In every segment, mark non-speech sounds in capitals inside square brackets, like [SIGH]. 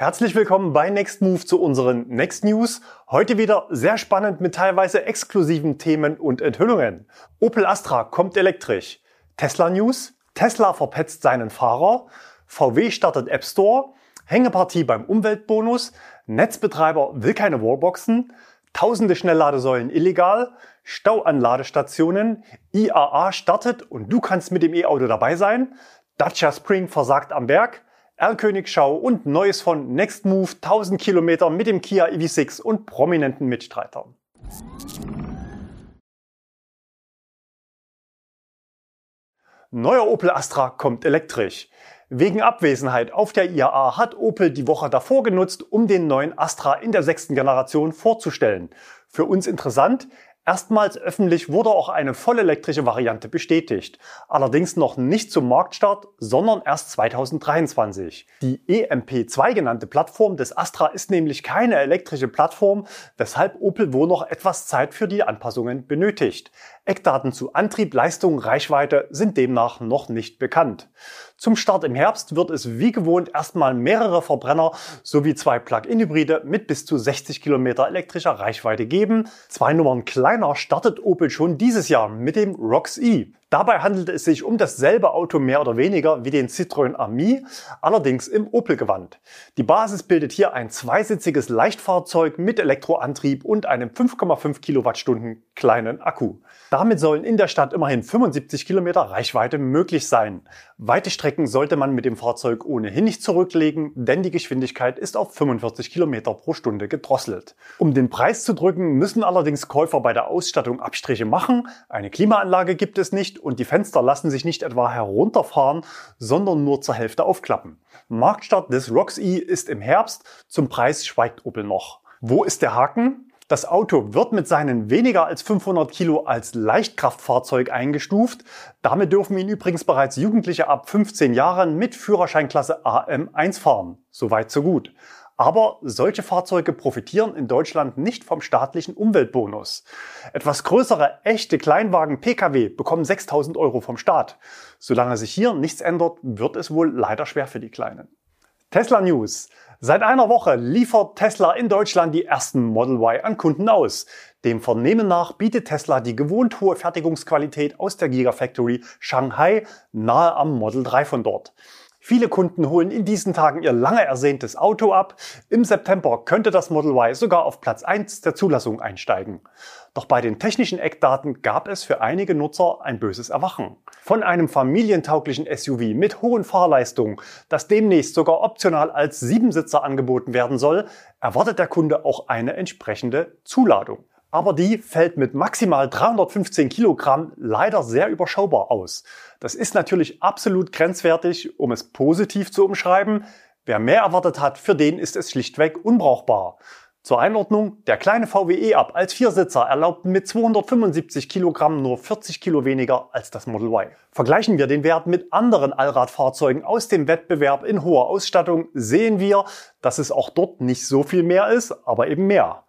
Herzlich willkommen bei Next Move zu unseren Next News. Heute wieder sehr spannend mit teilweise exklusiven Themen und Enthüllungen. Opel Astra kommt elektrisch. Tesla News. Tesla verpetzt seinen Fahrer. VW startet App Store. Hängepartie beim Umweltbonus. Netzbetreiber will keine Wallboxen. Tausende Schnellladesäulen illegal. Stau an Ladestationen. IAA startet und du kannst mit dem E-Auto dabei sein. Dacia Spring versagt am Berg. Erlkönigschau und Neues von Next Move 1000 Kilometer mit dem Kia EV6 und prominenten Mitstreitern. Neuer Opel Astra kommt elektrisch. Wegen Abwesenheit auf der IAA hat Opel die Woche davor genutzt, um den neuen Astra in der sechsten Generation vorzustellen. Für uns interessant, Erstmals öffentlich wurde auch eine vollelektrische Variante bestätigt. Allerdings noch nicht zum Marktstart, sondern erst 2023. Die EMP2 genannte Plattform des Astra ist nämlich keine elektrische Plattform, weshalb Opel wohl noch etwas Zeit für die Anpassungen benötigt. Eckdaten zu Antrieb, Leistung, Reichweite sind demnach noch nicht bekannt. Zum Start im Herbst wird es wie gewohnt erstmal mehrere Verbrenner sowie zwei Plug-in-Hybride mit bis zu 60 Kilometer elektrischer Reichweite geben. Zwei Nummern kleiner startet Opel schon dieses Jahr mit dem ROX E. Dabei handelt es sich um dasselbe Auto mehr oder weniger wie den Citroën Ami, allerdings im Opel-Gewand. Die Basis bildet hier ein zweisitziges Leichtfahrzeug mit Elektroantrieb und einem 5,5 Kilowattstunden kleinen Akku. Damit sollen in der Stadt immerhin 75 Kilometer Reichweite möglich sein. Weite Strecken sollte man mit dem Fahrzeug ohnehin nicht zurücklegen, denn die Geschwindigkeit ist auf 45 Kilometer pro Stunde gedrosselt. Um den Preis zu drücken, müssen allerdings Käufer bei der Ausstattung Abstriche machen. Eine Klimaanlage gibt es nicht und die Fenster lassen sich nicht etwa herunterfahren, sondern nur zur Hälfte aufklappen. Marktstart des ROX E ist im Herbst, zum Preis schweigt Opel noch. Wo ist der Haken? Das Auto wird mit seinen weniger als 500 Kilo als Leichtkraftfahrzeug eingestuft. Damit dürfen ihn übrigens bereits Jugendliche ab 15 Jahren mit Führerscheinklasse AM1 fahren. Soweit so gut. Aber solche Fahrzeuge profitieren in Deutschland nicht vom staatlichen Umweltbonus. Etwas größere, echte Kleinwagen Pkw bekommen 6000 Euro vom Staat. Solange sich hier nichts ändert, wird es wohl leider schwer für die Kleinen. Tesla News. Seit einer Woche liefert Tesla in Deutschland die ersten Model Y an Kunden aus. Dem Vernehmen nach bietet Tesla die gewohnt hohe Fertigungsqualität aus der Gigafactory Shanghai nahe am Model 3 von dort. Viele Kunden holen in diesen Tagen ihr lange ersehntes Auto ab. Im September könnte das Model Y sogar auf Platz 1 der Zulassung einsteigen. Doch bei den technischen Eckdaten gab es für einige Nutzer ein böses Erwachen. Von einem familientauglichen SUV mit hohen Fahrleistungen, das demnächst sogar optional als Siebensitzer angeboten werden soll, erwartet der Kunde auch eine entsprechende Zuladung aber die fällt mit maximal 315 Kilogramm leider sehr überschaubar aus. Das ist natürlich absolut grenzwertig, um es positiv zu umschreiben. Wer mehr erwartet hat, für den ist es schlichtweg unbrauchbar. Zur Einordnung, der kleine VWE Up als Viersitzer erlaubt mit 275 Kilogramm nur 40 Kilo weniger als das Model Y. Vergleichen wir den Wert mit anderen Allradfahrzeugen aus dem Wettbewerb in hoher Ausstattung, sehen wir, dass es auch dort nicht so viel mehr ist, aber eben mehr.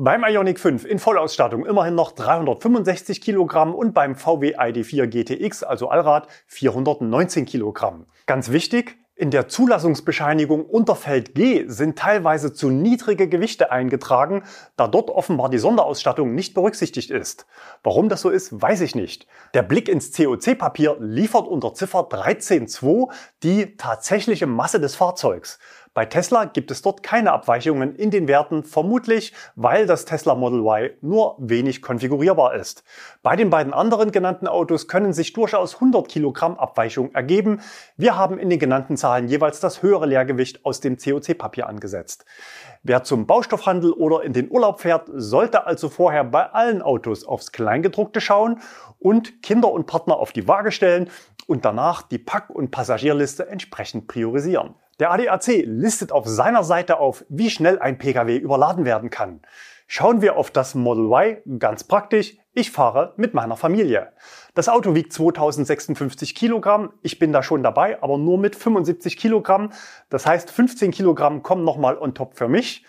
Beim Ioniq 5 in Vollausstattung immerhin noch 365 Kilogramm und beim VW ID4 GTX, also Allrad, 419 Kilogramm. Ganz wichtig, in der Zulassungsbescheinigung unter Feld G sind teilweise zu niedrige Gewichte eingetragen, da dort offenbar die Sonderausstattung nicht berücksichtigt ist. Warum das so ist, weiß ich nicht. Der Blick ins COC-Papier liefert unter Ziffer 13.2 die tatsächliche Masse des Fahrzeugs. Bei Tesla gibt es dort keine Abweichungen in den Werten, vermutlich weil das Tesla Model Y nur wenig konfigurierbar ist. Bei den beiden anderen genannten Autos können sich durchaus 100 Kilogramm Abweichung ergeben. Wir haben in den genannten Zahlen jeweils das höhere Leergewicht aus dem COC-Papier angesetzt. Wer zum Baustoffhandel oder in den Urlaub fährt, sollte also vorher bei allen Autos aufs Kleingedruckte schauen und Kinder und Partner auf die Waage stellen und danach die Pack- und Passagierliste entsprechend priorisieren. Der ADAC listet auf seiner Seite auf, wie schnell ein Pkw überladen werden kann. Schauen wir auf das Model Y, ganz praktisch, ich fahre mit meiner Familie. Das Auto wiegt 2056 Kilogramm, ich bin da schon dabei, aber nur mit 75 Kilogramm. Das heißt, 15 Kilogramm kommen nochmal on top für mich.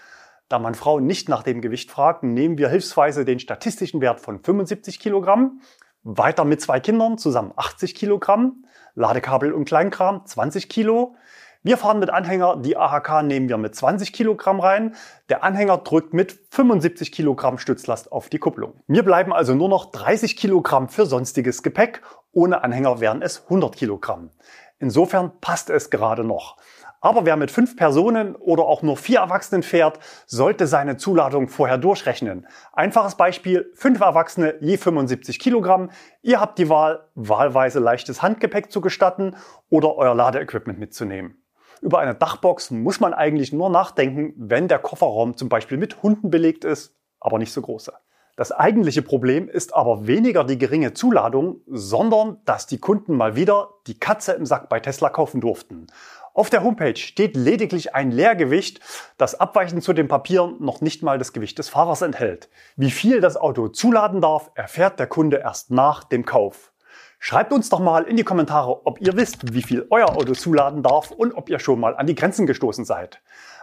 Da man Frauen nicht nach dem Gewicht fragt, nehmen wir hilfsweise den statistischen Wert von 75 Kilogramm. Weiter mit zwei Kindern, zusammen 80 Kilogramm. Ladekabel und Kleinkram, 20 Kilo. Wir fahren mit Anhänger, die AHK nehmen wir mit 20 Kilogramm rein. Der Anhänger drückt mit 75 Kilogramm Stützlast auf die Kupplung. Mir bleiben also nur noch 30 Kilogramm für sonstiges Gepäck. Ohne Anhänger wären es 100 Kilogramm. Insofern passt es gerade noch. Aber wer mit fünf Personen oder auch nur vier Erwachsenen fährt, sollte seine Zuladung vorher durchrechnen. Einfaches Beispiel, fünf Erwachsene je 75 Kilogramm. Ihr habt die Wahl, wahlweise leichtes Handgepäck zu gestatten oder euer Ladeequipment mitzunehmen. Über eine Dachbox muss man eigentlich nur nachdenken, wenn der Kofferraum zum Beispiel mit Hunden belegt ist, aber nicht so große. Das eigentliche Problem ist aber weniger die geringe Zuladung, sondern dass die Kunden mal wieder die Katze im Sack bei Tesla kaufen durften. Auf der Homepage steht lediglich ein Leergewicht, das abweichend zu den Papieren noch nicht mal das Gewicht des Fahrers enthält. Wie viel das Auto zuladen darf, erfährt der Kunde erst nach dem Kauf. Schreibt uns doch mal in die Kommentare, ob ihr wisst, wie viel euer Auto zuladen darf und ob ihr schon mal an die Grenzen gestoßen seid.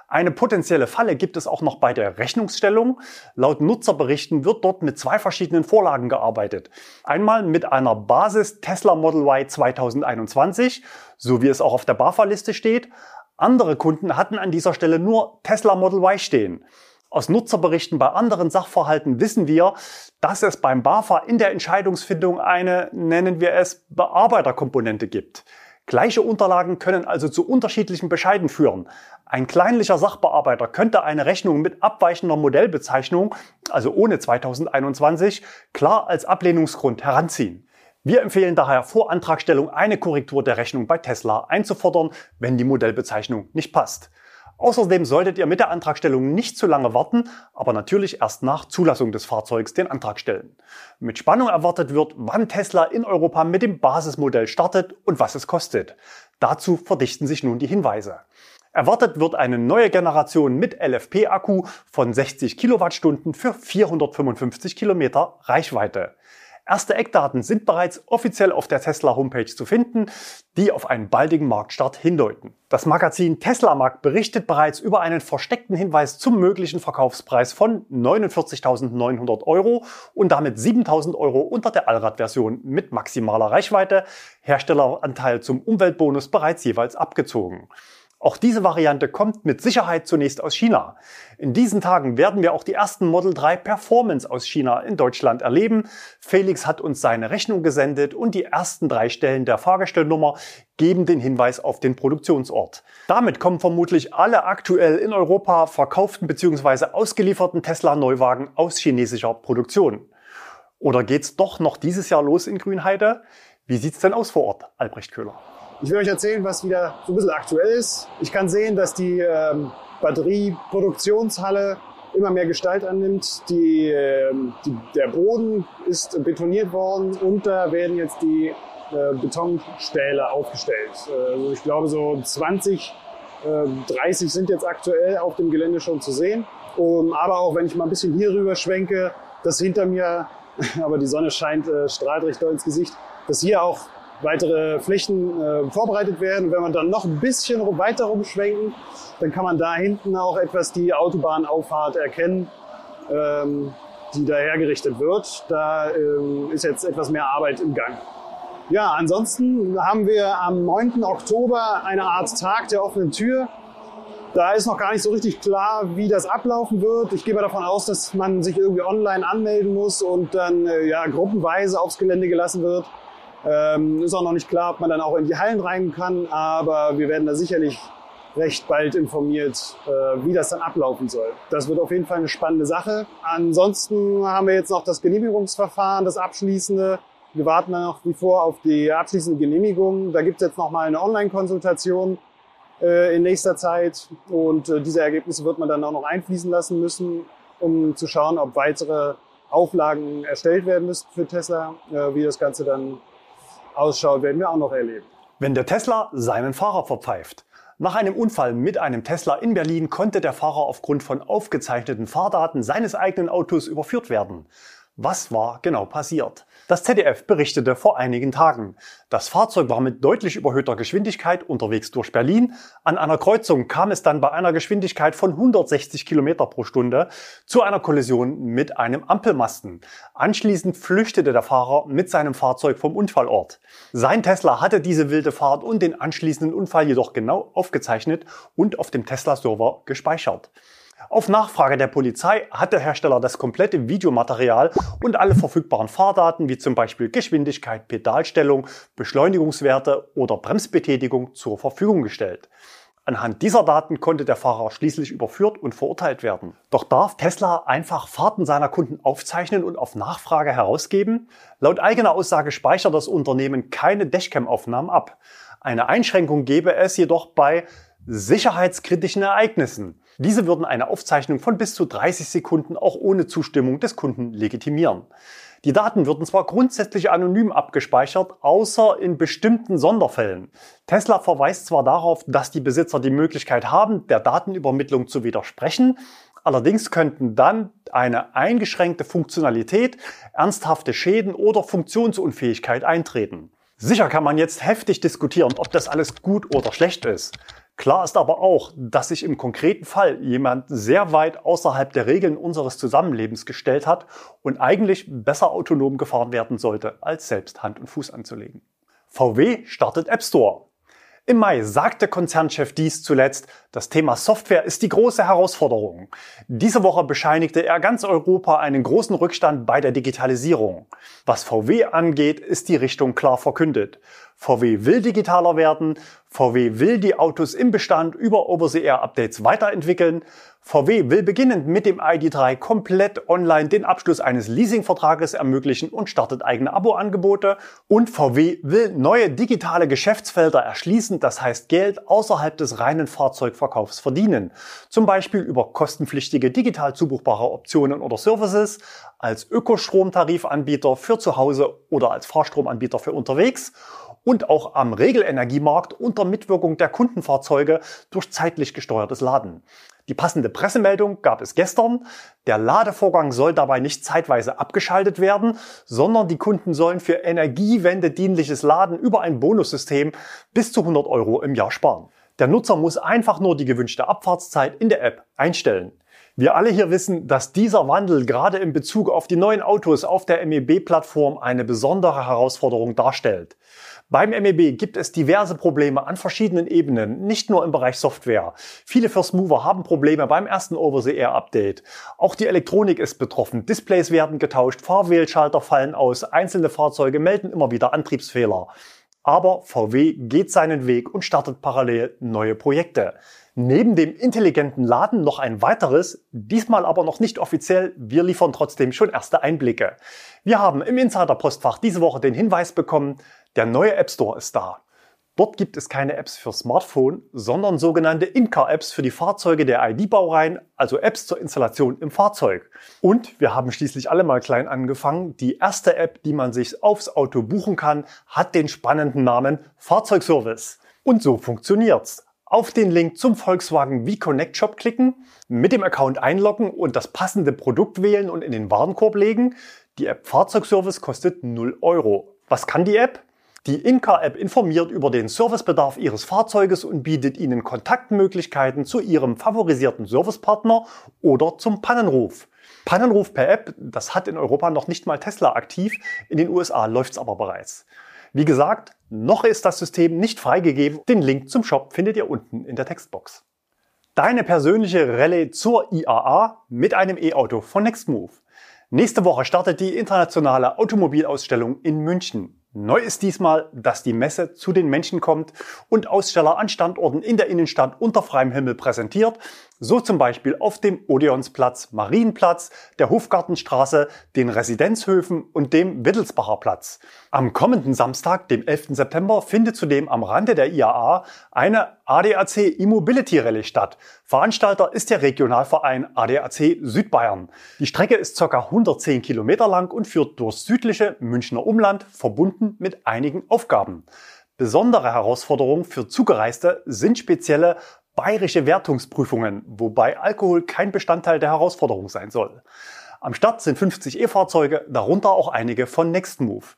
Eine potenzielle Falle gibt es auch noch bei der Rechnungsstellung. Laut Nutzerberichten wird dort mit zwei verschiedenen Vorlagen gearbeitet. Einmal mit einer Basis Tesla Model Y 2021, so wie es auch auf der BAFA-Liste steht. Andere Kunden hatten an dieser Stelle nur Tesla Model Y stehen. Aus Nutzerberichten bei anderen Sachverhalten wissen wir, dass es beim BAFA in der Entscheidungsfindung eine, nennen wir es, Bearbeiterkomponente gibt. Gleiche Unterlagen können also zu unterschiedlichen Bescheiden führen. Ein kleinlicher Sachbearbeiter könnte eine Rechnung mit abweichender Modellbezeichnung, also ohne 2021, klar als Ablehnungsgrund heranziehen. Wir empfehlen daher vor Antragstellung eine Korrektur der Rechnung bei Tesla einzufordern, wenn die Modellbezeichnung nicht passt. Außerdem solltet ihr mit der Antragstellung nicht zu lange warten, aber natürlich erst nach Zulassung des Fahrzeugs den Antrag stellen. Mit Spannung erwartet wird, wann Tesla in Europa mit dem Basismodell startet und was es kostet. Dazu verdichten sich nun die Hinweise. Erwartet wird eine neue Generation mit LFP-Akku von 60 Kilowattstunden für 455 Kilometer Reichweite. Erste Eckdaten sind bereits offiziell auf der Tesla Homepage zu finden, die auf einen baldigen Marktstart hindeuten. Das Magazin Tesla Markt berichtet bereits über einen versteckten Hinweis zum möglichen Verkaufspreis von 49.900 Euro und damit 7.000 Euro unter der Allradversion mit maximaler Reichweite, Herstelleranteil zum Umweltbonus bereits jeweils abgezogen. Auch diese Variante kommt mit Sicherheit zunächst aus China. In diesen Tagen werden wir auch die ersten Model 3 Performance aus China in Deutschland erleben. Felix hat uns seine Rechnung gesendet und die ersten drei Stellen der Fahrgestellnummer geben den Hinweis auf den Produktionsort. Damit kommen vermutlich alle aktuell in Europa verkauften bzw. ausgelieferten Tesla Neuwagen aus chinesischer Produktion. Oder geht's doch noch dieses Jahr los in Grünheide? Wie sieht's denn aus vor Ort, Albrecht Köhler? Ich will euch erzählen, was wieder so ein bisschen aktuell ist. Ich kann sehen, dass die ähm, Batterieproduktionshalle immer mehr Gestalt annimmt. Die, ähm, die, der Boden ist betoniert worden und da werden jetzt die äh, Betonstähle aufgestellt. Also ich glaube so 20, äh, 30 sind jetzt aktuell auf dem Gelände schon zu sehen. Um, aber auch wenn ich mal ein bisschen hier rüber schwenke, dass hinter mir, [LAUGHS] aber die Sonne scheint, äh, strahlt recht doll ins Gesicht, dass hier auch weitere Flächen äh, vorbereitet werden. Wenn man dann noch ein bisschen weiter rumschwenken, dann kann man da hinten auch etwas die Autobahnauffahrt erkennen, ähm, die da hergerichtet wird. Da ähm, ist jetzt etwas mehr Arbeit im Gang. Ja, ansonsten haben wir am 9. Oktober eine Art Tag der offenen Tür. Da ist noch gar nicht so richtig klar, wie das ablaufen wird. Ich gehe mal davon aus, dass man sich irgendwie online anmelden muss und dann äh, ja, gruppenweise aufs Gelände gelassen wird. Ähm, ist auch noch nicht klar, ob man dann auch in die Hallen rein kann, aber wir werden da sicherlich recht bald informiert, äh, wie das dann ablaufen soll. Das wird auf jeden Fall eine spannende Sache. Ansonsten haben wir jetzt noch das Genehmigungsverfahren, das abschließende. Wir warten noch wie vor auf die abschließende Genehmigung. Da gibt es jetzt noch mal eine Online-Konsultation äh, in nächster Zeit und äh, diese Ergebnisse wird man dann auch noch einfließen lassen müssen, um zu schauen, ob weitere Auflagen erstellt werden müssen für Tesla, wie das Ganze dann ausschaut, werden wir auch noch erleben. Wenn der Tesla seinen Fahrer verpfeift. Nach einem Unfall mit einem Tesla in Berlin konnte der Fahrer aufgrund von aufgezeichneten Fahrdaten seines eigenen Autos überführt werden. Was war genau passiert? Das ZDF berichtete vor einigen Tagen. Das Fahrzeug war mit deutlich überhöhter Geschwindigkeit unterwegs durch Berlin. An einer Kreuzung kam es dann bei einer Geschwindigkeit von 160 Kilometer pro Stunde zu einer Kollision mit einem Ampelmasten. Anschließend flüchtete der Fahrer mit seinem Fahrzeug vom Unfallort. Sein Tesla hatte diese wilde Fahrt und den anschließenden Unfall jedoch genau aufgezeichnet und auf dem Tesla-Server gespeichert. Auf Nachfrage der Polizei hat der Hersteller das komplette Videomaterial und alle verfügbaren Fahrdaten wie zum Beispiel Geschwindigkeit, Pedalstellung, Beschleunigungswerte oder Bremsbetätigung zur Verfügung gestellt. Anhand dieser Daten konnte der Fahrer schließlich überführt und verurteilt werden. Doch darf Tesla einfach Fahrten seiner Kunden aufzeichnen und auf Nachfrage herausgeben? Laut eigener Aussage speichert das Unternehmen keine Dashcam-Aufnahmen ab. Eine Einschränkung gäbe es jedoch bei sicherheitskritischen Ereignissen. Diese würden eine Aufzeichnung von bis zu 30 Sekunden auch ohne Zustimmung des Kunden legitimieren. Die Daten würden zwar grundsätzlich anonym abgespeichert, außer in bestimmten Sonderfällen. Tesla verweist zwar darauf, dass die Besitzer die Möglichkeit haben, der Datenübermittlung zu widersprechen, allerdings könnten dann eine eingeschränkte Funktionalität, ernsthafte Schäden oder Funktionsunfähigkeit eintreten. Sicher kann man jetzt heftig diskutieren, ob das alles gut oder schlecht ist. Klar ist aber auch, dass sich im konkreten Fall jemand sehr weit außerhalb der Regeln unseres Zusammenlebens gestellt hat und eigentlich besser autonom gefahren werden sollte, als selbst Hand und Fuß anzulegen. VW startet App Store. Im Mai sagte Konzernchef dies zuletzt, das Thema Software ist die große Herausforderung. Diese Woche bescheinigte er ganz Europa einen großen Rückstand bei der Digitalisierung. Was VW angeht, ist die Richtung klar verkündet. VW will digitaler werden, VW will die Autos im Bestand über Over-the-Air-Updates weiterentwickeln, VW will beginnend mit dem ID3 komplett online den Abschluss eines Leasingvertrages ermöglichen und startet eigene Abo-Angebote. Und VW will neue digitale Geschäftsfelder erschließen, das heißt Geld außerhalb des reinen Fahrzeugverkaufs verdienen. Zum Beispiel über kostenpflichtige digital zubuchbare Optionen oder Services, als Ökostromtarifanbieter für zu Hause oder als Fahrstromanbieter für unterwegs und auch am Regelenergiemarkt unter Mitwirkung der Kundenfahrzeuge durch zeitlich gesteuertes Laden. Die passende Pressemeldung gab es gestern. Der Ladevorgang soll dabei nicht zeitweise abgeschaltet werden, sondern die Kunden sollen für Energiewende dienliches Laden über ein Bonussystem bis zu 100 Euro im Jahr sparen. Der Nutzer muss einfach nur die gewünschte Abfahrtszeit in der App einstellen. Wir alle hier wissen, dass dieser Wandel gerade in Bezug auf die neuen Autos auf der MEB-Plattform eine besondere Herausforderung darstellt. Beim MEB gibt es diverse Probleme an verschiedenen Ebenen, nicht nur im Bereich Software. Viele First Mover haben Probleme beim ersten Over-the-Air-Update. Auch die Elektronik ist betroffen. Displays werden getauscht, Fahrwählschalter fallen aus, einzelne Fahrzeuge melden immer wieder Antriebsfehler. Aber VW geht seinen Weg und startet parallel neue Projekte. Neben dem intelligenten Laden noch ein weiteres, diesmal aber noch nicht offiziell. Wir liefern trotzdem schon erste Einblicke. Wir haben im Insider-Postfach diese Woche den Hinweis bekommen, der neue App Store ist da. Dort gibt es keine Apps für Smartphone, sondern sogenannte In-Car-Apps für die Fahrzeuge der ID-Baureihen, also Apps zur Installation im Fahrzeug. Und wir haben schließlich alle mal klein angefangen. Die erste App, die man sich aufs Auto buchen kann, hat den spannenden Namen Fahrzeugservice. Und so funktioniert's. Auf den Link zum Volkswagen V-Connect Shop klicken, mit dem Account einloggen und das passende Produkt wählen und in den Warenkorb legen. Die App Fahrzeugservice kostet 0 Euro. Was kann die App? Die Inka-App informiert über den Servicebedarf Ihres Fahrzeuges und bietet Ihnen Kontaktmöglichkeiten zu Ihrem favorisierten Servicepartner oder zum Pannenruf. Pannenruf per App, das hat in Europa noch nicht mal Tesla aktiv, in den USA läuft's aber bereits. Wie gesagt, noch ist das System nicht freigegeben. Den Link zum Shop findet ihr unten in der Textbox. Deine persönliche Rallye zur IAA mit einem E-Auto von Nextmove. Nächste Woche startet die internationale Automobilausstellung in München. Neu ist diesmal, dass die Messe zu den Menschen kommt und Aussteller an Standorten in der Innenstadt unter freiem Himmel präsentiert, so zum Beispiel auf dem Odeonsplatz, Marienplatz, der Hofgartenstraße, den Residenzhöfen und dem Wittelsbacher Platz. Am kommenden Samstag, dem 11. September, findet zudem am Rande der IAA eine ADAC E-Mobility Rallye statt. Veranstalter ist der Regionalverein ADAC Südbayern. Die Strecke ist ca. 110 Kilometer lang und führt durchs südliche Münchner Umland, verbunden mit einigen Aufgaben. Besondere Herausforderungen für Zugereiste sind spezielle bayerische Wertungsprüfungen, wobei Alkohol kein Bestandteil der Herausforderung sein soll. Am Start sind 50 E-Fahrzeuge, darunter auch einige von Nextmove.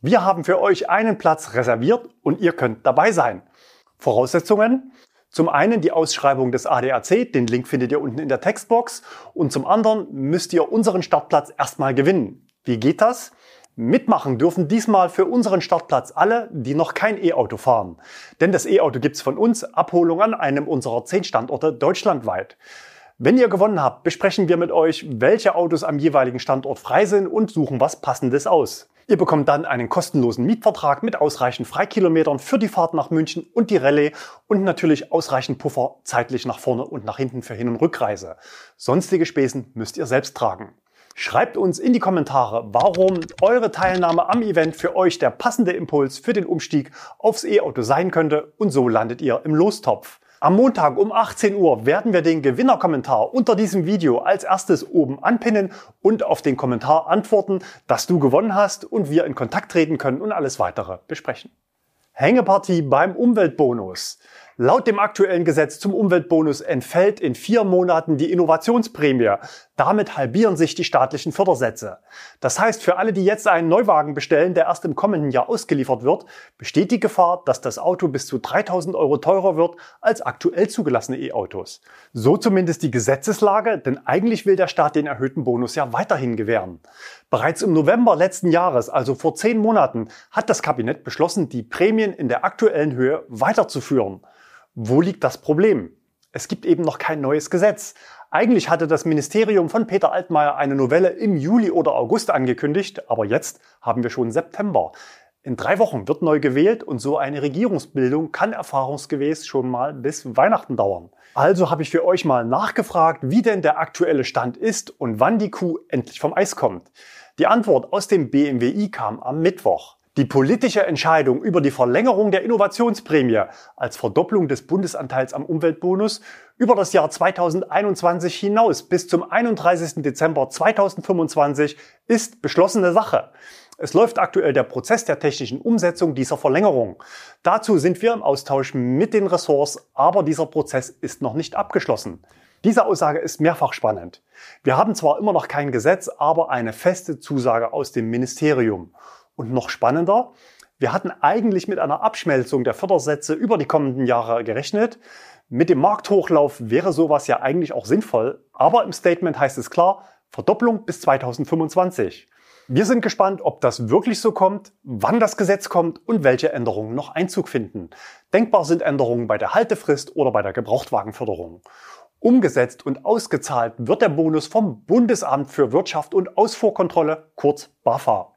Wir haben für euch einen Platz reserviert und ihr könnt dabei sein. Voraussetzungen? Zum einen die Ausschreibung des ADAC, den Link findet ihr unten in der Textbox. Und zum anderen müsst ihr unseren Startplatz erstmal gewinnen. Wie geht das? Mitmachen dürfen diesmal für unseren Startplatz alle, die noch kein E-Auto fahren. Denn das E-Auto gibt's von uns, Abholung an einem unserer zehn Standorte deutschlandweit. Wenn ihr gewonnen habt, besprechen wir mit euch, welche Autos am jeweiligen Standort frei sind und suchen was Passendes aus. Ihr bekommt dann einen kostenlosen Mietvertrag mit ausreichend Freikilometern für die Fahrt nach München und die Rallye und natürlich ausreichend Puffer zeitlich nach vorne und nach hinten für Hin- und Rückreise. Sonstige Spesen müsst ihr selbst tragen. Schreibt uns in die Kommentare, warum eure Teilnahme am Event für euch der passende Impuls für den Umstieg aufs E-Auto sein könnte und so landet ihr im Lostopf. Am Montag um 18 Uhr werden wir den Gewinnerkommentar unter diesem Video als erstes oben anpinnen und auf den Kommentar antworten, dass du gewonnen hast und wir in Kontakt treten können und alles weitere besprechen. Hängepartie beim Umweltbonus. Laut dem aktuellen Gesetz zum Umweltbonus entfällt in vier Monaten die Innovationsprämie. Damit halbieren sich die staatlichen Fördersätze. Das heißt, für alle, die jetzt einen Neuwagen bestellen, der erst im kommenden Jahr ausgeliefert wird, besteht die Gefahr, dass das Auto bis zu 3000 Euro teurer wird als aktuell zugelassene E-Autos. So zumindest die Gesetzeslage, denn eigentlich will der Staat den erhöhten Bonus ja weiterhin gewähren. Bereits im November letzten Jahres, also vor zehn Monaten, hat das Kabinett beschlossen, die Prämien in der aktuellen Höhe weiterzuführen. Wo liegt das Problem? Es gibt eben noch kein neues Gesetz. Eigentlich hatte das Ministerium von Peter Altmaier eine Novelle im Juli oder August angekündigt, aber jetzt haben wir schon September. In drei Wochen wird neu gewählt und so eine Regierungsbildung kann erfahrungsgemäß schon mal bis Weihnachten dauern. Also habe ich für euch mal nachgefragt, wie denn der aktuelle Stand ist und wann die Kuh endlich vom Eis kommt. Die Antwort aus dem BMWI kam am Mittwoch. Die politische Entscheidung über die Verlängerung der Innovationsprämie als Verdopplung des Bundesanteils am Umweltbonus über das Jahr 2021 hinaus bis zum 31. Dezember 2025 ist beschlossene Sache. Es läuft aktuell der Prozess der technischen Umsetzung dieser Verlängerung. Dazu sind wir im Austausch mit den Ressorts, aber dieser Prozess ist noch nicht abgeschlossen. Diese Aussage ist mehrfach spannend. Wir haben zwar immer noch kein Gesetz, aber eine feste Zusage aus dem Ministerium. Und noch spannender, wir hatten eigentlich mit einer Abschmelzung der Fördersätze über die kommenden Jahre gerechnet. Mit dem Markthochlauf wäre sowas ja eigentlich auch sinnvoll, aber im Statement heißt es klar, Verdopplung bis 2025. Wir sind gespannt, ob das wirklich so kommt, wann das Gesetz kommt und welche Änderungen noch Einzug finden. Denkbar sind Änderungen bei der Haltefrist oder bei der Gebrauchtwagenförderung. Umgesetzt und ausgezahlt wird der Bonus vom Bundesamt für Wirtschaft und Ausfuhrkontrolle, kurz BAFA.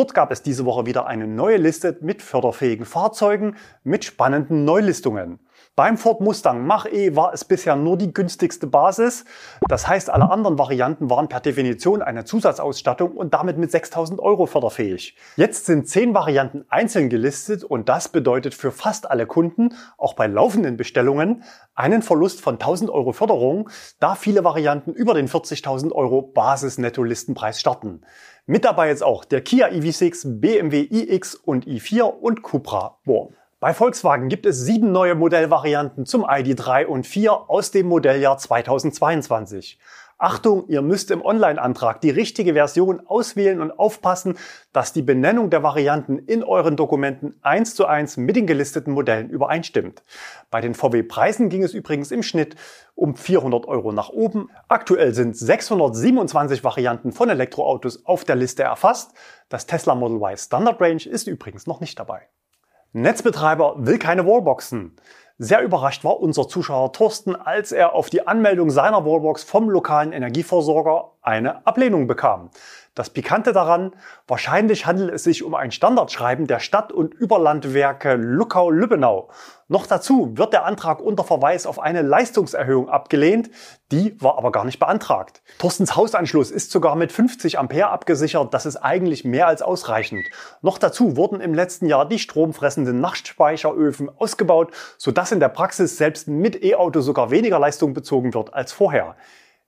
Dort gab es diese Woche wieder eine neue Liste mit förderfähigen Fahrzeugen mit spannenden Neulistungen. Beim Ford Mustang Mach-E war es bisher nur die günstigste Basis. Das heißt, alle anderen Varianten waren per Definition eine Zusatzausstattung und damit mit 6000 Euro förderfähig. Jetzt sind zehn Varianten einzeln gelistet und das bedeutet für fast alle Kunden, auch bei laufenden Bestellungen, einen Verlust von 1000 Euro Förderung, da viele Varianten über den 40.000 Euro Basis-Netto-Listenpreis starten. Mit dabei jetzt auch der Kia EV6, BMW iX und i4 und Cupra Born. Bei Volkswagen gibt es sieben neue Modellvarianten zum ID3 und 4 aus dem Modelljahr 2022. Achtung, ihr müsst im Online-Antrag die richtige Version auswählen und aufpassen, dass die Benennung der Varianten in euren Dokumenten eins zu eins mit den gelisteten Modellen übereinstimmt. Bei den VW-Preisen ging es übrigens im Schnitt um 400 Euro nach oben. Aktuell sind 627 Varianten von Elektroautos auf der Liste erfasst. Das Tesla Model Y Standard Range ist übrigens noch nicht dabei. Netzbetreiber will keine Wallboxen. Sehr überrascht war unser Zuschauer Thorsten, als er auf die Anmeldung seiner Wallbox vom lokalen Energieversorger eine Ablehnung bekam. Das Pikante daran, wahrscheinlich handelt es sich um ein Standardschreiben der Stadt- und Überlandwerke Luckau-Lübbenau. Noch dazu wird der Antrag unter Verweis auf eine Leistungserhöhung abgelehnt, die war aber gar nicht beantragt. Thorstens Hausanschluss ist sogar mit 50 Ampere abgesichert, das ist eigentlich mehr als ausreichend. Noch dazu wurden im letzten Jahr die stromfressenden Nachtspeicheröfen ausgebaut, sodass in der Praxis selbst mit E-Auto sogar weniger Leistung bezogen wird als vorher.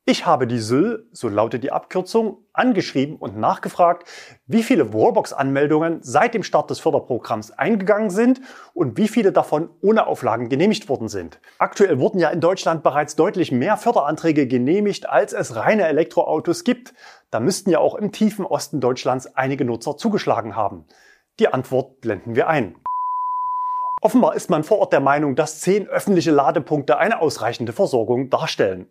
Ich habe die Syl, so lautet die Abkürzung, angeschrieben und nachgefragt, wie viele Wallbox-Anmeldungen seit dem Start des Förderprogramms eingegangen sind und wie viele davon ohne Auflagen genehmigt worden sind. Aktuell wurden ja in Deutschland bereits deutlich mehr Förderanträge genehmigt, als es reine Elektroautos gibt. Da müssten ja auch im tiefen Osten Deutschlands einige Nutzer zugeschlagen haben. Die Antwort blenden wir ein. Offenbar ist man vor Ort der Meinung, dass zehn öffentliche Ladepunkte eine ausreichende Versorgung darstellen.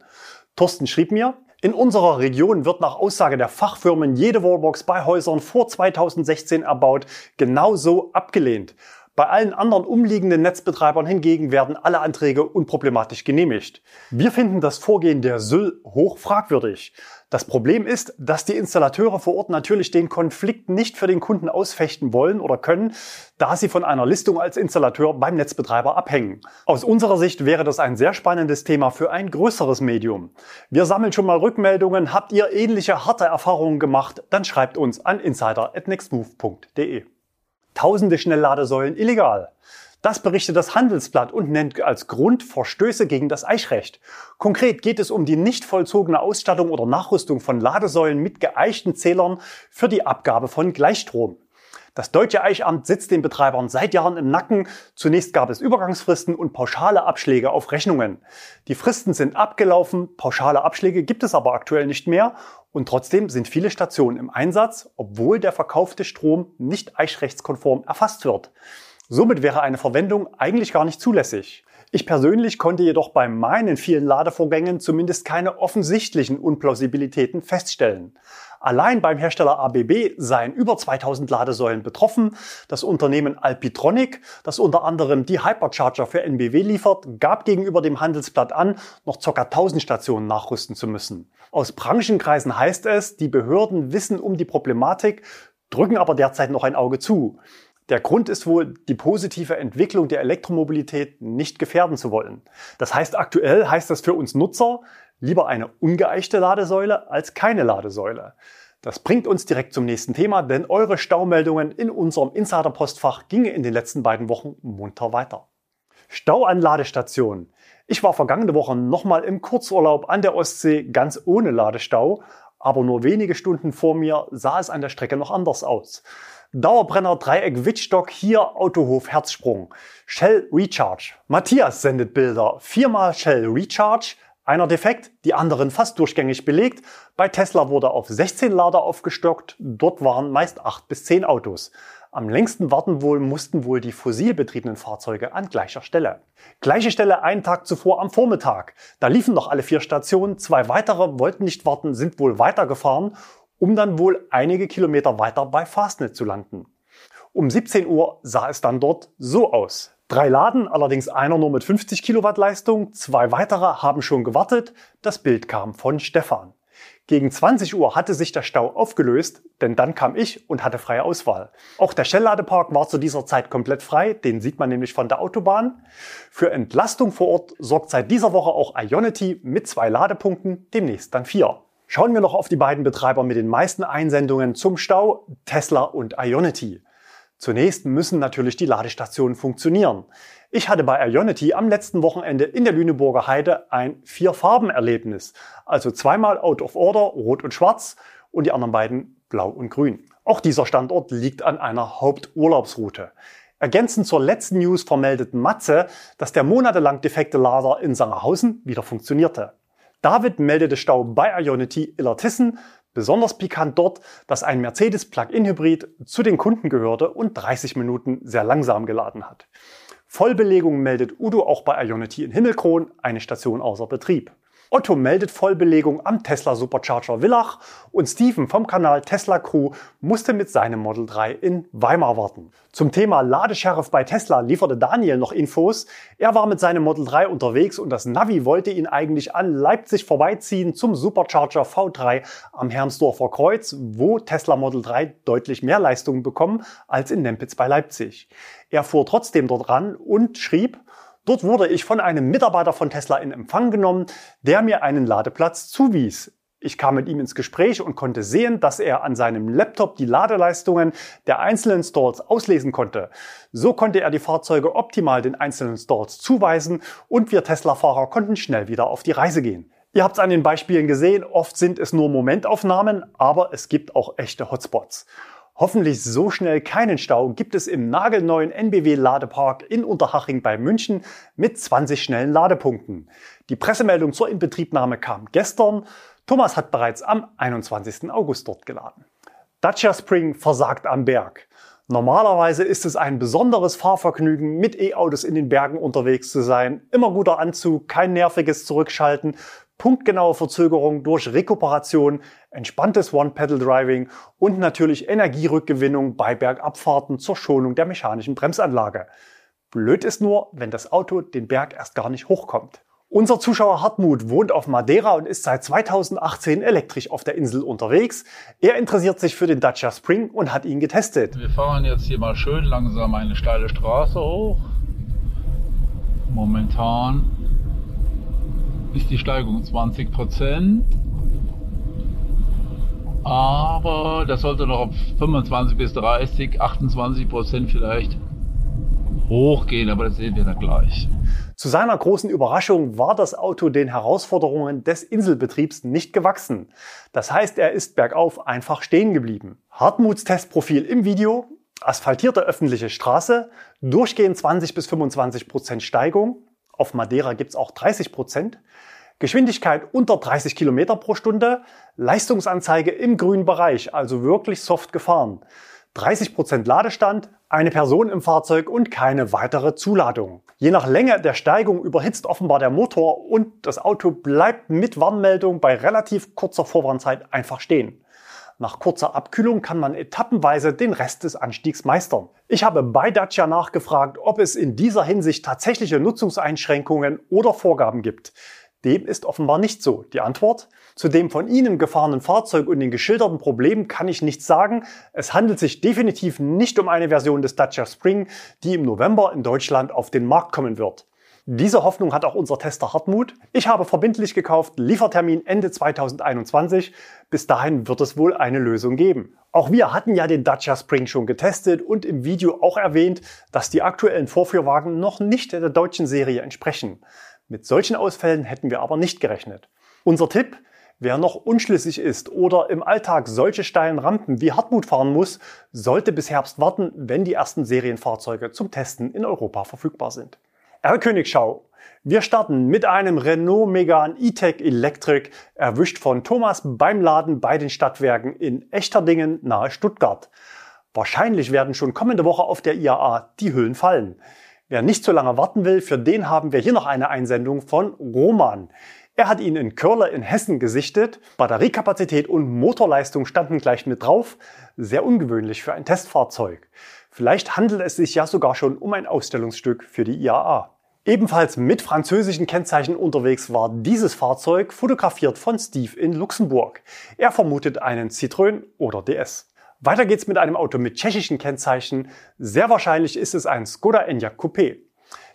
Thorsten schrieb mir, in unserer Region wird nach Aussage der Fachfirmen jede Wallbox bei Häusern vor 2016 erbaut genauso abgelehnt. Bei allen anderen umliegenden Netzbetreibern hingegen werden alle Anträge unproblematisch genehmigt. Wir finden das Vorgehen der Syll hoch fragwürdig. Das Problem ist, dass die Installateure vor Ort natürlich den Konflikt nicht für den Kunden ausfechten wollen oder können, da sie von einer Listung als Installateur beim Netzbetreiber abhängen. Aus unserer Sicht wäre das ein sehr spannendes Thema für ein größeres Medium. Wir sammeln schon mal Rückmeldungen. Habt ihr ähnliche harte Erfahrungen gemacht? Dann schreibt uns an insider@nextmove.de. Tausende Schnellladesäulen illegal. Das berichtet das Handelsblatt und nennt als Grund Verstöße gegen das Eichrecht. Konkret geht es um die nicht vollzogene Ausstattung oder Nachrüstung von Ladesäulen mit geeichten Zählern für die Abgabe von Gleichstrom. Das Deutsche Eichamt sitzt den Betreibern seit Jahren im Nacken. Zunächst gab es Übergangsfristen und pauschale Abschläge auf Rechnungen. Die Fristen sind abgelaufen, pauschale Abschläge gibt es aber aktuell nicht mehr und trotzdem sind viele Stationen im Einsatz, obwohl der verkaufte Strom nicht eichrechtskonform erfasst wird. Somit wäre eine Verwendung eigentlich gar nicht zulässig. Ich persönlich konnte jedoch bei meinen vielen Ladevorgängen zumindest keine offensichtlichen Unplausibilitäten feststellen. Allein beim Hersteller ABB seien über 2000 Ladesäulen betroffen. Das Unternehmen Alpitronic, das unter anderem die Hypercharger für NBW liefert, gab gegenüber dem Handelsblatt an, noch ca. 1000 Stationen nachrüsten zu müssen. Aus Branchenkreisen heißt es, die Behörden wissen um die Problematik, drücken aber derzeit noch ein Auge zu. Der Grund ist wohl, die positive Entwicklung der Elektromobilität nicht gefährden zu wollen. Das heißt, aktuell heißt das für uns Nutzer lieber eine ungeeichte Ladesäule als keine Ladesäule. Das bringt uns direkt zum nächsten Thema, denn eure Staumeldungen in unserem Insider-Postfach gingen in den letzten beiden Wochen munter weiter. Stau an Ladestationen. Ich war vergangene Woche nochmal im Kurzurlaub an der Ostsee ganz ohne Ladestau, aber nur wenige Stunden vor mir sah es an der Strecke noch anders aus. Dauerbrenner Dreieck Wittstock, hier Autohof Herzsprung. Shell Recharge. Matthias sendet Bilder. Viermal Shell Recharge. Einer defekt, die anderen fast durchgängig belegt. Bei Tesla wurde auf 16 Lader aufgestockt. Dort waren meist 8 bis 10 Autos. Am längsten warten wohl mussten wohl die fossilbetriebenen Fahrzeuge an gleicher Stelle. Gleiche Stelle einen Tag zuvor am Vormittag. Da liefen noch alle vier Stationen. Zwei weitere wollten nicht warten, sind wohl weitergefahren um dann wohl einige Kilometer weiter bei Fastnet zu landen. Um 17 Uhr sah es dann dort so aus. Drei Laden, allerdings einer nur mit 50 Kilowatt Leistung, zwei weitere haben schon gewartet. Das Bild kam von Stefan. Gegen 20 Uhr hatte sich der Stau aufgelöst, denn dann kam ich und hatte freie Auswahl. Auch der Shell-Ladepark war zu dieser Zeit komplett frei, den sieht man nämlich von der Autobahn. Für Entlastung vor Ort sorgt seit dieser Woche auch Ionity mit zwei Ladepunkten, demnächst dann vier. Schauen wir noch auf die beiden Betreiber mit den meisten Einsendungen zum Stau, Tesla und Ionity. Zunächst müssen natürlich die Ladestationen funktionieren. Ich hatte bei Ionity am letzten Wochenende in der Lüneburger Heide ein Vier-Farben-Erlebnis. Also zweimal out of order, rot und schwarz und die anderen beiden blau und grün. Auch dieser Standort liegt an einer Haupturlaubsroute. Ergänzend zur letzten News vermeldet Matze, dass der monatelang defekte Lader in Sangerhausen wieder funktionierte. David meldete Stau bei Ionity Illertissen. Besonders pikant dort, dass ein Mercedes Plug-in-Hybrid zu den Kunden gehörte und 30 Minuten sehr langsam geladen hat. Vollbelegung meldet Udo auch bei Ionity in Himmelkron, eine Station außer Betrieb. Otto meldet Vollbelegung am Tesla Supercharger Villach und Steven vom Kanal Tesla Crew musste mit seinem Model 3 in Weimar warten. Zum Thema Ladesheriff bei Tesla lieferte Daniel noch Infos. Er war mit seinem Model 3 unterwegs und das Navi wollte ihn eigentlich an Leipzig vorbeiziehen zum Supercharger V3 am Hermsdorfer Kreuz, wo Tesla Model 3 deutlich mehr Leistung bekommen als in Nempitz bei Leipzig. Er fuhr trotzdem dort ran und schrieb, Dort wurde ich von einem Mitarbeiter von Tesla in Empfang genommen, der mir einen Ladeplatz zuwies. Ich kam mit ihm ins Gespräch und konnte sehen, dass er an seinem Laptop die Ladeleistungen der einzelnen Stalls auslesen konnte. So konnte er die Fahrzeuge optimal den einzelnen Stalls zuweisen und wir Tesla-Fahrer konnten schnell wieder auf die Reise gehen. Ihr habt es an den Beispielen gesehen, oft sind es nur Momentaufnahmen, aber es gibt auch echte Hotspots. Hoffentlich so schnell keinen Stau gibt es im nagelneuen NBW Ladepark in Unterhaching bei München mit 20 schnellen Ladepunkten. Die Pressemeldung zur Inbetriebnahme kam gestern. Thomas hat bereits am 21. August dort geladen. Dacia Spring versagt am Berg. Normalerweise ist es ein besonderes Fahrvergnügen, mit E-Autos in den Bergen unterwegs zu sein. Immer guter Anzug, kein nerviges Zurückschalten, punktgenaue Verzögerung durch Rekuperation, entspanntes One-Pedal-Driving und natürlich Energierückgewinnung bei Bergabfahrten zur Schonung der mechanischen Bremsanlage. Blöd ist nur, wenn das Auto den Berg erst gar nicht hochkommt. Unser Zuschauer Hartmut wohnt auf Madeira und ist seit 2018 elektrisch auf der Insel unterwegs. Er interessiert sich für den Dacia Spring und hat ihn getestet. Wir fahren jetzt hier mal schön langsam eine steile Straße hoch. Momentan ist die Steigung 20 Prozent. Aber das sollte noch auf 25 bis 30, 28 Prozent vielleicht hochgehen, aber das sehen wir dann gleich. Zu seiner großen Überraschung war das Auto den Herausforderungen des Inselbetriebs nicht gewachsen. Das heißt, er ist bergauf einfach stehen geblieben. Hartmuts Testprofil im Video, asphaltierte öffentliche Straße, durchgehend 20 bis 25 Prozent Steigung, auf Madeira gibt's auch 30 Prozent, Geschwindigkeit unter 30 Kilometer pro Stunde, Leistungsanzeige im grünen Bereich, also wirklich soft gefahren. 30% Ladestand, eine Person im Fahrzeug und keine weitere Zuladung. Je nach Länge der Steigung überhitzt offenbar der Motor und das Auto bleibt mit Warnmeldung bei relativ kurzer Vorwarnzeit einfach stehen. Nach kurzer Abkühlung kann man etappenweise den Rest des Anstiegs meistern. Ich habe bei Dacia nachgefragt, ob es in dieser Hinsicht tatsächliche Nutzungseinschränkungen oder Vorgaben gibt. Dem ist offenbar nicht so. Die Antwort? Zu dem von Ihnen gefahrenen Fahrzeug und den geschilderten Problemen kann ich nichts sagen. Es handelt sich definitiv nicht um eine Version des Dacia Spring, die im November in Deutschland auf den Markt kommen wird. Diese Hoffnung hat auch unser Tester Hartmut. Ich habe verbindlich gekauft, Liefertermin Ende 2021. Bis dahin wird es wohl eine Lösung geben. Auch wir hatten ja den Dacia Spring schon getestet und im Video auch erwähnt, dass die aktuellen Vorführwagen noch nicht der deutschen Serie entsprechen. Mit solchen Ausfällen hätten wir aber nicht gerechnet. Unser Tipp, wer noch unschlüssig ist oder im Alltag solche steilen Rampen wie Hartmut fahren muss, sollte bis Herbst warten, wenn die ersten Serienfahrzeuge zum Testen in Europa verfügbar sind. R-Königschau. Wir starten mit einem Renault Megane E-Tech Electric, erwischt von Thomas beim Laden bei den Stadtwerken in Echterdingen nahe Stuttgart. Wahrscheinlich werden schon kommende Woche auf der IAA die Hüllen fallen. Wer nicht so lange warten will, für den haben wir hier noch eine Einsendung von Roman. Er hat ihn in Körle in Hessen gesichtet. Batteriekapazität und Motorleistung standen gleich mit drauf. Sehr ungewöhnlich für ein Testfahrzeug. Vielleicht handelt es sich ja sogar schon um ein Ausstellungsstück für die IAA. Ebenfalls mit französischen Kennzeichen unterwegs war dieses Fahrzeug, fotografiert von Steve in Luxemburg. Er vermutet einen Citroën oder DS. Weiter geht's mit einem Auto mit tschechischen Kennzeichen. Sehr wahrscheinlich ist es ein Skoda Enyaq Coupé.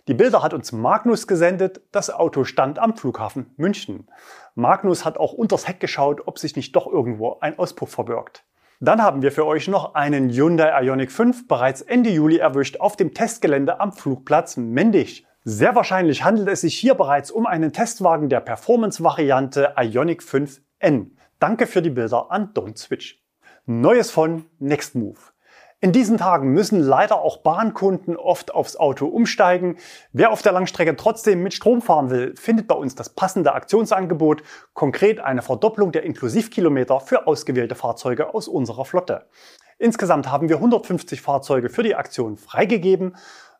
Die Bilder hat uns Magnus gesendet. Das Auto stand am Flughafen München. Magnus hat auch unters Heck geschaut, ob sich nicht doch irgendwo ein Auspuff verbirgt. Dann haben wir für euch noch einen Hyundai Ioniq 5 bereits Ende Juli erwischt auf dem Testgelände am Flugplatz Mendig. Sehr wahrscheinlich handelt es sich hier bereits um einen Testwagen der Performance-Variante Ioniq 5N. Danke für die Bilder an Don't Switch. Neues von Nextmove. In diesen Tagen müssen leider auch Bahnkunden oft aufs Auto umsteigen. Wer auf der Langstrecke trotzdem mit Strom fahren will, findet bei uns das passende Aktionsangebot, konkret eine Verdopplung der Inklusivkilometer für ausgewählte Fahrzeuge aus unserer Flotte. Insgesamt haben wir 150 Fahrzeuge für die Aktion freigegeben.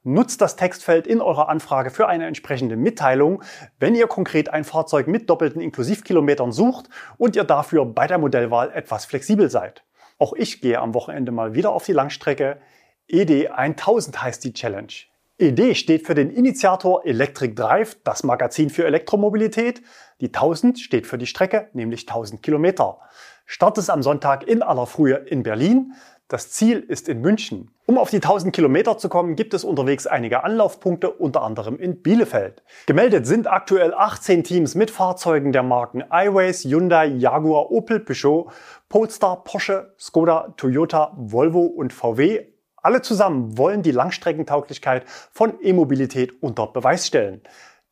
Nutzt das Textfeld in eurer Anfrage für eine entsprechende Mitteilung, wenn ihr konkret ein Fahrzeug mit doppelten Inklusivkilometern sucht und ihr dafür bei der Modellwahl etwas flexibel seid. Auch ich gehe am Wochenende mal wieder auf die Langstrecke. ED 1000 heißt die Challenge. ED steht für den Initiator Electric Drive, das Magazin für Elektromobilität. Die 1000 steht für die Strecke, nämlich 1000 Kilometer. Start ist am Sonntag in aller Frühe in Berlin. Das Ziel ist in München. Um auf die 1000 Kilometer zu kommen, gibt es unterwegs einige Anlaufpunkte, unter anderem in Bielefeld. Gemeldet sind aktuell 18 Teams mit Fahrzeugen der Marken iWays, Hyundai, Jaguar, Opel, Peugeot, Polestar, Porsche, Skoda, Toyota, Volvo und VW. Alle zusammen wollen die Langstreckentauglichkeit von E-Mobilität unter Beweis stellen.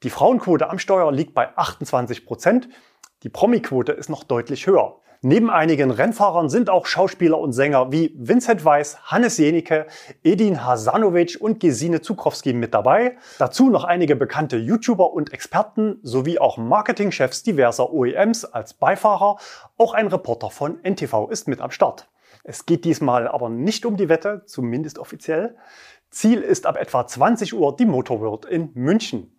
Die Frauenquote am Steuer liegt bei 28 Prozent. Die Promi-Quote ist noch deutlich höher. Neben einigen Rennfahrern sind auch Schauspieler und Sänger wie Vincent Weiss, Hannes Jenicke, Edin Hasanovic und Gesine Zukrowski mit dabei. Dazu noch einige bekannte YouTuber und Experten sowie auch Marketingchefs diverser OEMs als Beifahrer. Auch ein Reporter von NTV ist mit am Start. Es geht diesmal aber nicht um die Wette, zumindest offiziell. Ziel ist ab etwa 20 Uhr die Motor World in München.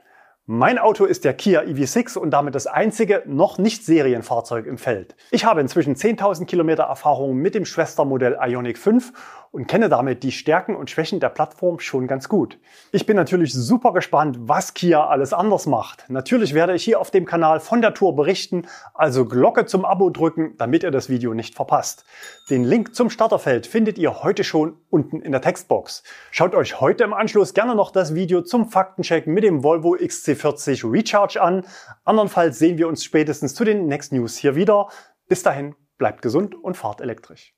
Mein Auto ist der Kia EV6 und damit das einzige noch nicht Serienfahrzeug im Feld. Ich habe inzwischen 10.000 Kilometer Erfahrung mit dem Schwestermodell Ioniq 5 und kenne damit die Stärken und Schwächen der Plattform schon ganz gut. Ich bin natürlich super gespannt, was Kia alles anders macht. Natürlich werde ich hier auf dem Kanal von der Tour berichten, also Glocke zum Abo drücken, damit ihr das Video nicht verpasst. Den Link zum Starterfeld findet ihr heute schon unten in der Textbox. Schaut euch heute im Anschluss gerne noch das Video zum Faktencheck mit dem Volvo XC40 Recharge an. Andernfalls sehen wir uns spätestens zu den Next News hier wieder. Bis dahin, bleibt gesund und fahrt elektrisch.